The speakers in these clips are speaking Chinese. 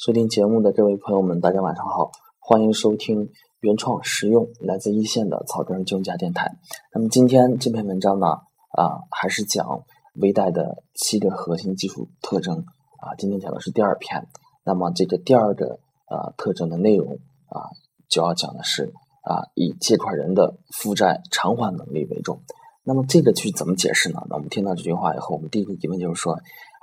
收听节目的各位朋友们，大家晚上好，欢迎收听原创实用来自一线的草根金融家电台。那么今天这篇文章呢，啊，还是讲微贷的七个核心技术特征啊。今天讲的是第二篇。那么这个第二个啊特征的内容啊，就要讲的是啊，以借款人的负债偿还能力为重。那么这个去怎么解释呢？那我们听到这句话以后，我们第一个疑问就是说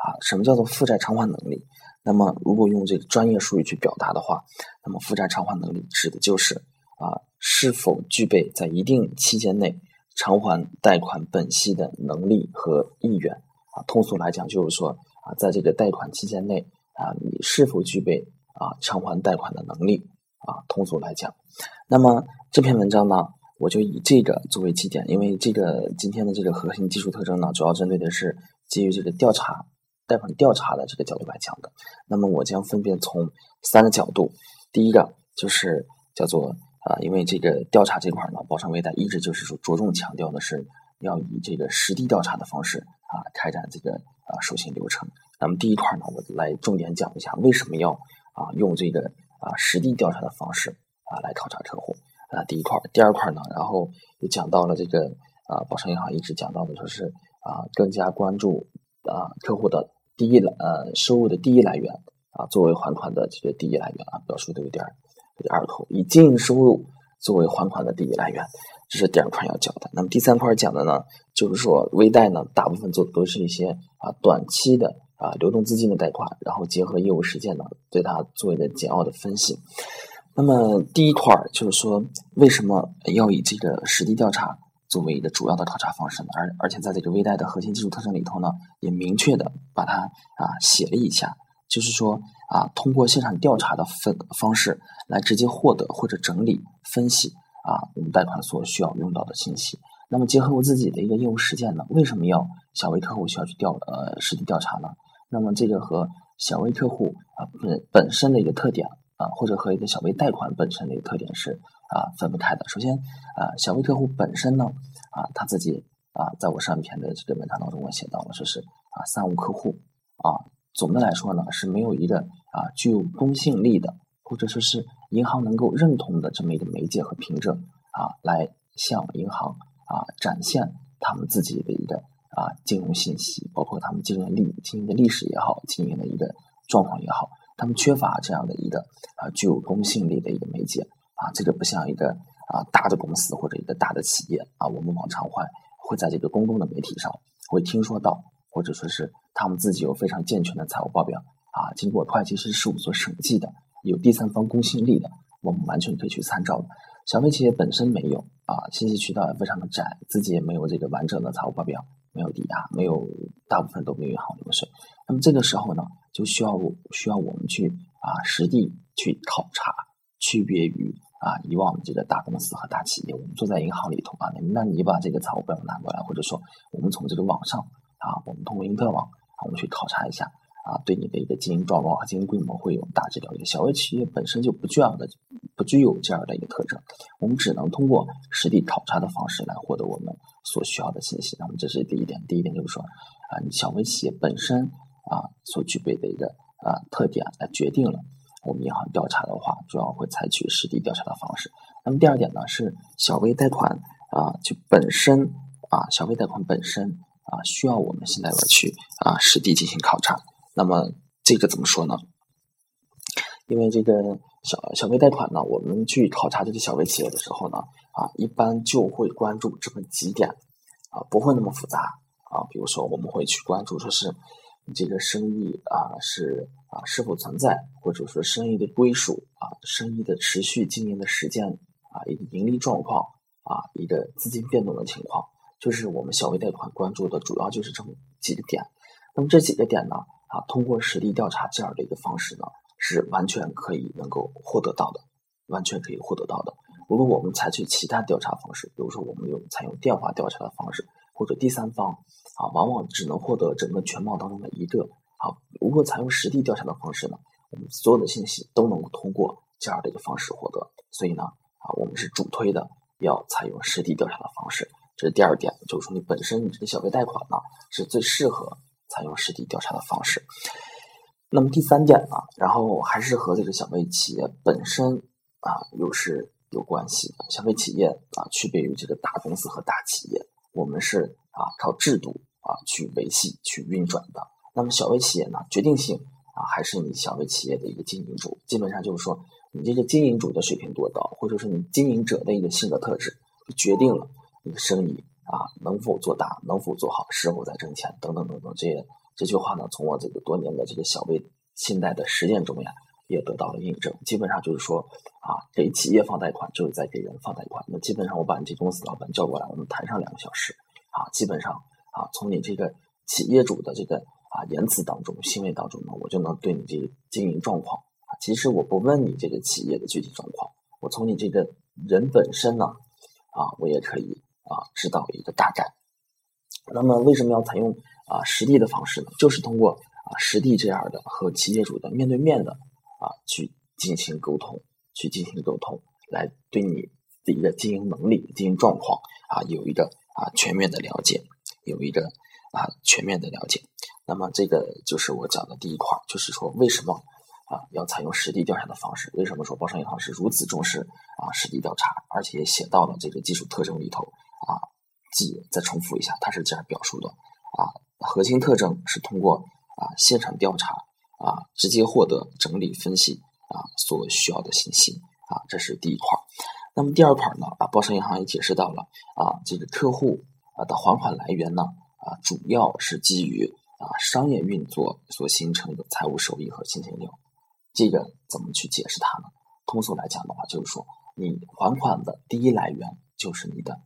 啊，什么叫做负债偿还能力？那么，如果用这个专业术语去表达的话，那么负债偿还能力指的就是啊，是否具备在一定期间内偿还贷款本息的能力和意愿啊。通俗来讲，就是说啊，在这个贷款期间内啊，你是否具备啊偿还贷款的能力啊？通俗来讲，那么这篇文章呢，我就以这个作为基点，因为这个今天的这个核心技术特征呢，主要针对的是基于这个调查。贷款调查的这个角度来讲的，那么我将分别从三个角度。第一个就是叫做啊，因为这个调查这块呢，宝尚微贷一直就是说着重强调的是要以这个实地调查的方式啊开展这个啊授信流程。那么第一块呢，我来重点讲一下为什么要啊用这个啊实地调查的方式啊来考察客户啊。第一块，第二块呢，然后又讲到了这个啊，宝盛银行一直讲到的就是啊更加关注啊客户的。第一来呃收入的第一来源啊，作为还款的这个第一来源啊，表述的有点有点二头，以经营收入作为还款的第一来源，这是第二块要讲的。那么第三块讲的呢，就是说微贷呢，大部分做的都是一些啊短期的啊流动资金的贷款，然后结合业务实践呢，对它做一个简要的分析。那么第一块就是说，为什么要以这个实地调查？作为一个主要的考察方式呢，而而且在这个微贷的核心技术特征里头呢，也明确的把它啊写了一下，就是说啊，通过现场调查的分方式来直接获得或者整理分析啊我们贷款所需要用到的信息。那么结合我自己的一个业务实践呢，为什么要小微客户需要去调呃实地调查呢？那么这个和小微客户啊本本身的一个特点啊，或者和一个小微贷款本身的一个特点是。啊，分不开的。首先，啊，小微客户本身呢，啊，他自己啊，在我上一篇的这个文章当中，我写到了，说是啊，三无客户啊，总的来说呢，是没有一个啊具有公信力的，或者说是银行能够认同的这么一个媒介和凭证啊，来向银行啊展现他们自己的一个啊金融信息，包括他们经营历经营的历史也好，经营的一个状况也好，他们缺乏这样的一个啊具有公信力的一个媒介。啊，这个不像一个啊大的公司或者一个大的企业啊，我们往常会会在这个公共的媒体上会听说到，或者说是他们自己有非常健全的财务报表啊，经过会计师事务所审计的，有第三方公信力的，我们完全可以去参照的。小微企业本身没有啊，信息渠道也非常的窄，自己也没有这个完整的财务报表，没有抵押，没有大部分都没有银行流水。那么这个时候呢，就需要需要我们去啊实地去考察，区别于。啊，以往的这个大公司和大企业，我们坐在银行里头啊，那你把这个财务报表拿过来，或者说我们从这个网上啊，我们通过因特网啊，我们去考察一下啊，对你的一个经营状况和经营规模会有大致了解。小微企业本身就不具有的，不具有这样的一个特征，我们只能通过实地考察的方式来获得我们所需要的信息。那么这是第一点，第一点就是说啊，你小微企业本身啊所具备的一个啊特点来决定了。我们银行调查的话，主要会采取实地调查的方式。那么第二点呢，是小微贷款啊，就本身啊，小微贷款本身啊，需要我们信贷员去啊实地进行考察。那么这个怎么说呢？因为这个小小微贷款呢，我们去考察这些小微企业的时候呢，啊，一般就会关注这么几点啊，不会那么复杂啊。比如说，我们会去关注说是。这个生意啊是啊是否存在，或者说生意的归属啊，生意的持续经营的时间啊，一个盈利状况啊，一个资金变动的情况，就是我们小微贷款关注的主要就是这么几个点。那么这几个点呢啊，通过实地调查这样的一个方式呢，是完全可以能够获得到的，完全可以获得到的。如果我们采取其他调查方式，比如说我们用采用电话调查的方式。或者第三方啊，往往只能获得整个全貌当中的一个。好，如果采用实地调查的方式呢，我们所有的信息都能通过这样的一个方式获得。所以呢，啊，我们是主推的要采用实地调查的方式。这是第二点，就是说你本身你这个小微贷款呢，是最适合采用实地调查的方式。那么第三点呢，然后还是和这个小微企业本身啊又是有关系的。小微企业啊，区别于这个大公司和大企业，我们是啊靠制度啊去维系、去运转的。那么小微企业呢，决定性啊还是你小微企业的一个经营主，基本上就是说你这个经营主的水平多高，或者是你经营者的一个性格特质，决定了你的生意啊能否做大、能否做好、是否在挣钱等等等等这些。这句话呢，从我这个多年的这个小微信贷的实践中呀，也得到了印证。基本上就是说，啊，给企业放贷款就是在给人放贷款。那基本上我把你这公司老板叫过来，我们谈上两个小时，啊，基本上啊，从你这个企业主的这个啊言辞当中、行为当中呢，我就能对你这个经营状况啊，其实我不问你这个企业的具体状况，我从你这个人本身呢，啊，我也可以啊知道一个大概。那么为什么要采用？啊，实地的方式呢，就是通过啊实地这样的和企业主的面对面的啊去进行沟通，去进行沟通，来对你的一个经营能力、经营状况啊有一个啊全面的了解，有一个啊全面的了解。那么这个就是我讲的第一块，就是说为什么啊要采用实地调查的方式？为什么说包商银行是如此重视啊实地调查，而且也写到了这个技术特征里头啊？记再重复一下，它是这样表述的啊。核心特征是通过啊现场调查啊直接获得整理分析啊所需要的信息啊这是第一块。那么第二块呢啊包商银行也解释到了啊这个客户啊的还款来源呢啊主要是基于啊商业运作所形成的财务收益和现金流。这个怎么去解释它呢？通俗来讲的话，就是说你还款的第一来源就是你的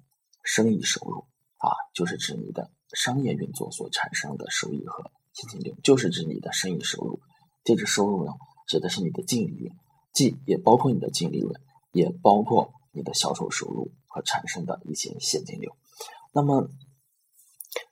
生意收入啊，就是指你的。商业运作所产生的收益和现金流，就是指你的生意收入。这支收入呢，指的是你的净利润，既也包括你的净利润，也包括你的销售收入和产生的一些现金流。那么，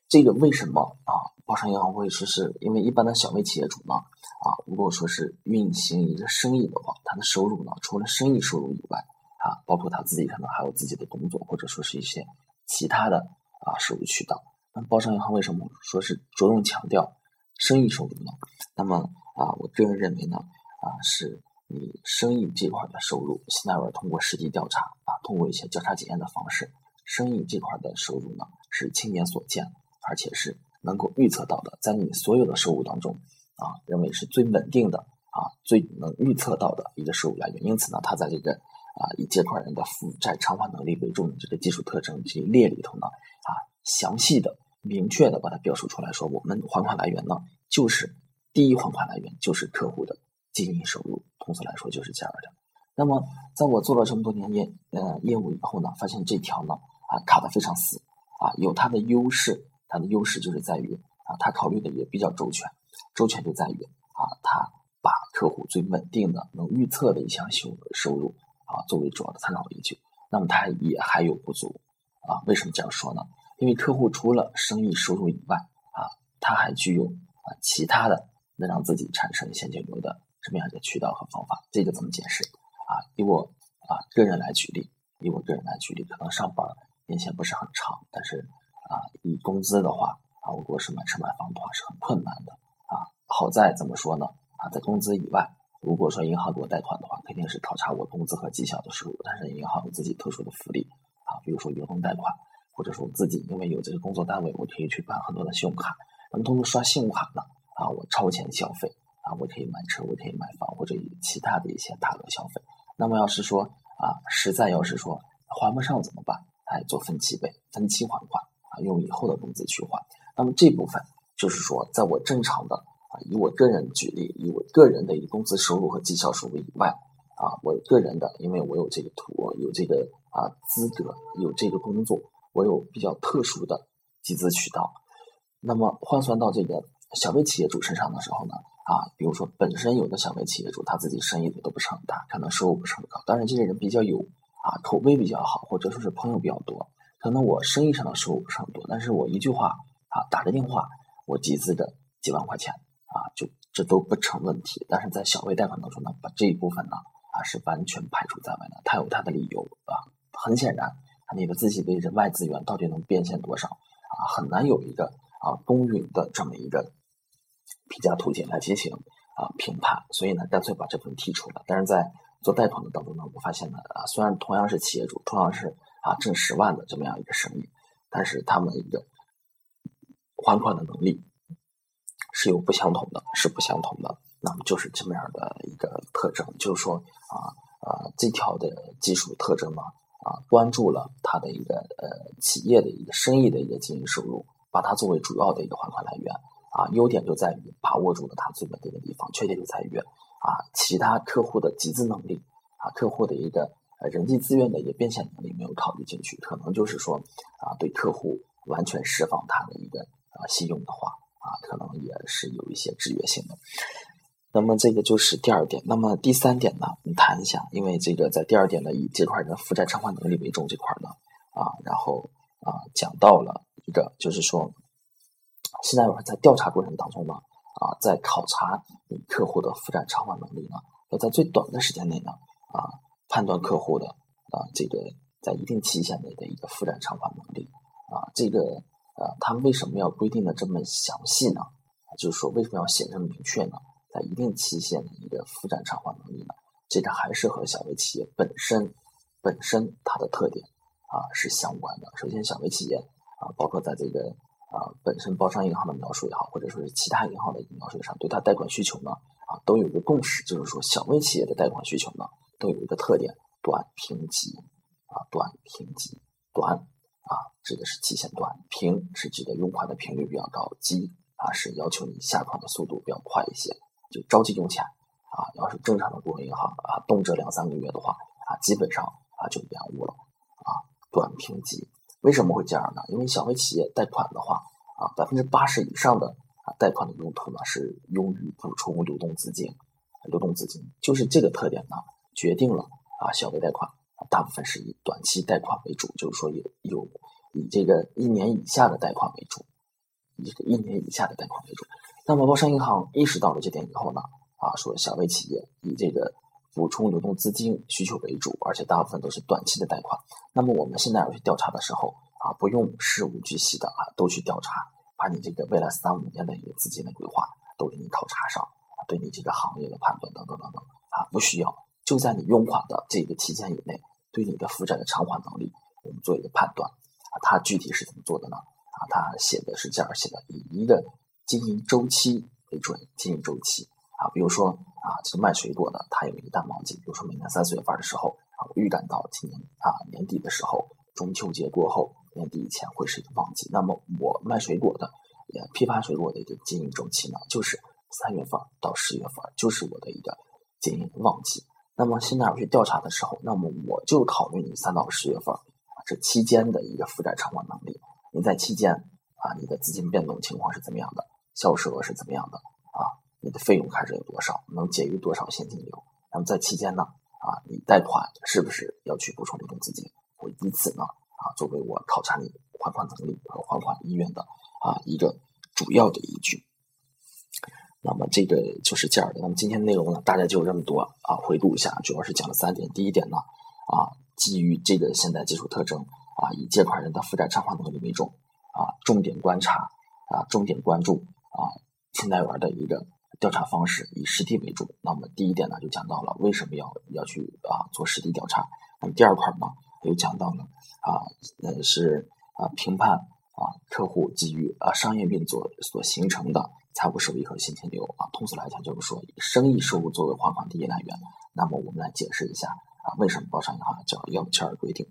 这个为什么啊？包商银行会说是因为一般的小微企业主呢啊，如果说是运行一个生意的话，他的收入呢，除了生意收入以外啊，包括他自己可能还有自己的工作，或者说是一些其他的啊收入渠道。那包商银行为什么说是着重强调生意收入呢？那么啊，我个人认为呢，啊，是你生意这块的收入，现在我通过实际调查啊，通过一些交叉检验的方式，生意这块的收入呢是亲眼所见，而且是能够预测到的，在你所有的收入当中啊，认为是最稳定的啊，最能预测到的一个收入来源。因此呢，它在这个啊以借款人的负债偿还能力为重的这个技术特征这一列里头呢啊。详细的、明确的把它表述出来，说我们还款来源呢，就是第一还款来源就是客户的经营收入，通俗来说就是这样的。那么，在我做了这么多年业呃业务以后呢，发现这条呢啊卡的非常死啊，有它的优势，它的优势就是在于啊，它考虑的也比较周全，周全就在于啊，它把客户最稳定的、能预测的一项收收入啊作为主要的参考依据。那么它也还有不足啊，为什么这样说呢？因为客户除了生意收入以外，啊，他还具有啊其他的能让自己产生现金流的这么样一个渠道和方法。这个怎么解释？啊，以我啊个人来举例，以我个人来举例，可能上班年限不是很长，但是啊以工资的话，啊如果是买车买房的话是很困难的。啊，好在怎么说呢？啊，在工资以外，如果说银行给我贷款的话，肯定是考察我工资和绩效的收入，但是银行有自己特殊的福利啊，比如说员工贷款。或者说我自己因为有这个工作单位，我可以去办很多的信用卡。那么通过刷信用卡呢，啊，我超前消费啊，我可以买车，我可以买房或者其他的一些大额消费。那么要是说啊，实在要是说还不上怎么办？哎，做分期呗，分期还款啊，用以后的工资去还。那么这部分就是说，在我正常的啊，以我个人举例，以我个人的一个工资收入和绩效收入以外啊，我个人的，因为我有这个图，有这个啊资格，有这个工作。我有比较特殊的集资渠道，那么换算到这个小微企业主身上的时候呢，啊，比如说本身有的小微企业主他自己生意都不是很大，可能收入不是很高，当然这些人比较有啊口碑比较好，或者说是朋友比较多，可能我生意上的收入不是很多，但是我一句话啊打个电话，我集资的几万块钱啊，就这都不成问题。但是在小微贷款当中呢，把这一部分呢啊是完全排除在外的，他有他的理由啊，很显然。你的自己的人外资源到底能变现多少啊？很难有一个啊公允的这么一个评价途径来进行啊啊评判，所以呢，干脆把这部分剔除了。但是在做贷款的当中呢，我发现呢，啊，虽然同样是企业主，同样是啊挣十万的这么样一个生意，但是他们一个还款的能力是有不相同的，是不相同的。那么就是这么样的一个特征，就是说啊啊这条的技术特征呢啊关注了它的一个呃企业的一个生意的一个经营收入，把它作为主要的一个还款来源啊。优点就在于把握住了它最稳定的地方，缺点就在于啊其他客户的集资能力啊客户的一个人际资源的一个变现能力没有考虑进去，可能就是说啊对客户完全释放他的一个啊信用的话啊可能也是有一些制约性的。那么这个就是第二点。那么第三点呢？我们谈一下，因为这个在第二点呢，以这块的负债偿还能力为重这块呢，啊，然后啊讲到了一个，就是说，现在我们在调查过程当中呢，啊，在考察你客户的负债偿还能力呢，要在最短的时间内呢，啊，判断客户的啊这个在一定期限内的一个负债偿还能力，啊，这个呃，他们为什么要规定的这么详细呢？就是说，为什么要写这么明确呢？在一定期限的一个负债偿还能力呢，这个还是和小微企业本身本身它的特点啊是相关的。首先，小微企业啊，包括在这个啊本身包商银行的描述也好，或者说是其他银行的描述上，对它贷款需求呢啊都有一个共识，就是说小微企业的贷款需求呢都有一个特点：短、平、急啊，短、平、急。短啊指的是期限短，平是指的用款的频率比较高，急啊是要求你下款的速度比较快一些。就着急用钱啊！要是正常的工业银行啊，动辄两三个月的话啊，基本上啊就延误了啊。短平急为什么会这样呢？因为小微企业贷款的话啊，百分之八十以上的啊贷款的用途呢是用于补充流动资金，流动资金就是这个特点呢，决定了啊小微贷款大部分是以短期贷款为主，就是说有有以这个一年以下的贷款为主，以这个一年以下的贷款为主。那么，包商银行意识到了这点以后呢，啊，说小微企业以这个补充流动资金需求为主，而且大部分都是短期的贷款。那么我们现在要去调查的时候，啊，不用事无巨细的啊，都去调查，把你这个未来三五年的一个资金的规划都给你考察上，对你这个行业的判断等等等等，啊，不需要，就在你用款的这个期间以内，对你的负债的偿还能力，我们做一个判断。啊，它具体是怎么做的呢？啊，它写的是这样写的，以一个。经营周期为准，经营周期啊，比如说啊，这个卖水果的，它有一个淡旺季，比如说每年三四月份的时候啊，我预感到今年啊年底的时候，中秋节过后，年底以前会是一个旺季。那么我卖水果的，也批发水果的一个经营周期呢，就是三月份到十月份，就是我的一个经营旺季。那么现在我去调查的时候，那么我就考虑你三到十月份啊这期间的一个负债偿还能力。你在期间啊，你的资金变动情况是怎么样的？销售额是怎么样的？你的费用开支有多少？能节约多少现金流？那么在期间呢？啊，你贷款是不是要去补充流动资金？我以此呢啊作为我考察你还款能力和还款意愿的啊一个主要的依据。那么这个就是这样的。那么今天内容呢，大概就这么多啊。回顾一下，主要是讲了三点。第一点呢啊，基于这个现代技术特征啊，以借款人的负债偿还能力为重啊，重点观察啊，重点关注。啊，信贷员的一个调查方式以实地为主。那么第一点呢，就讲到了为什么要要去啊做实地调查。那么第二块呢，又讲到了啊，呃是啊评判啊客户基于啊商业运作所形成的财务收益和现金流啊。通俗来讲，就是说以生意收入作为还款第一来源。那么我们来解释一下啊，为什么包商银行叫幺五七二规定。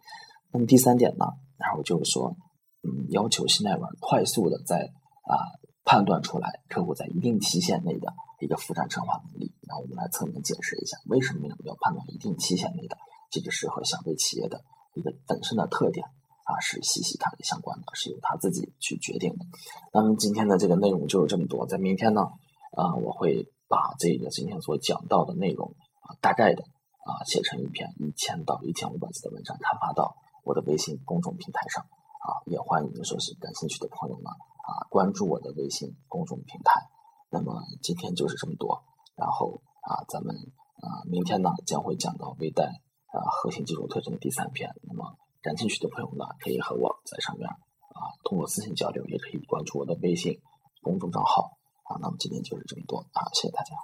那么第三点呢，然后就是说，嗯，要求信贷员快速的在啊。判断出来客户在一定期限内的一个负债偿还能力，那我们来侧面解释一下为什么要判断一定期限内的，这个是和小微企业的一个本身的特点啊是息息相关的，是由他自己去决定的。那么今天的这个内容就是这么多，在明天呢啊我会把这个今天所讲到的内容啊大概的啊写成一篇一千到一千五百字的文章，刊发到我的微信公众平台上啊，也欢迎说是感兴趣的朋友呢。啊，关注我的微信公众平台。那么今天就是这么多，然后啊，咱们啊，明天呢将会讲到微贷啊核心技术特征的第三篇。那么感兴趣的朋友呢，可以和我在上面啊通过私信交流，也可以关注我的微信公众账号啊。那么今天就是这么多啊，谢谢大家。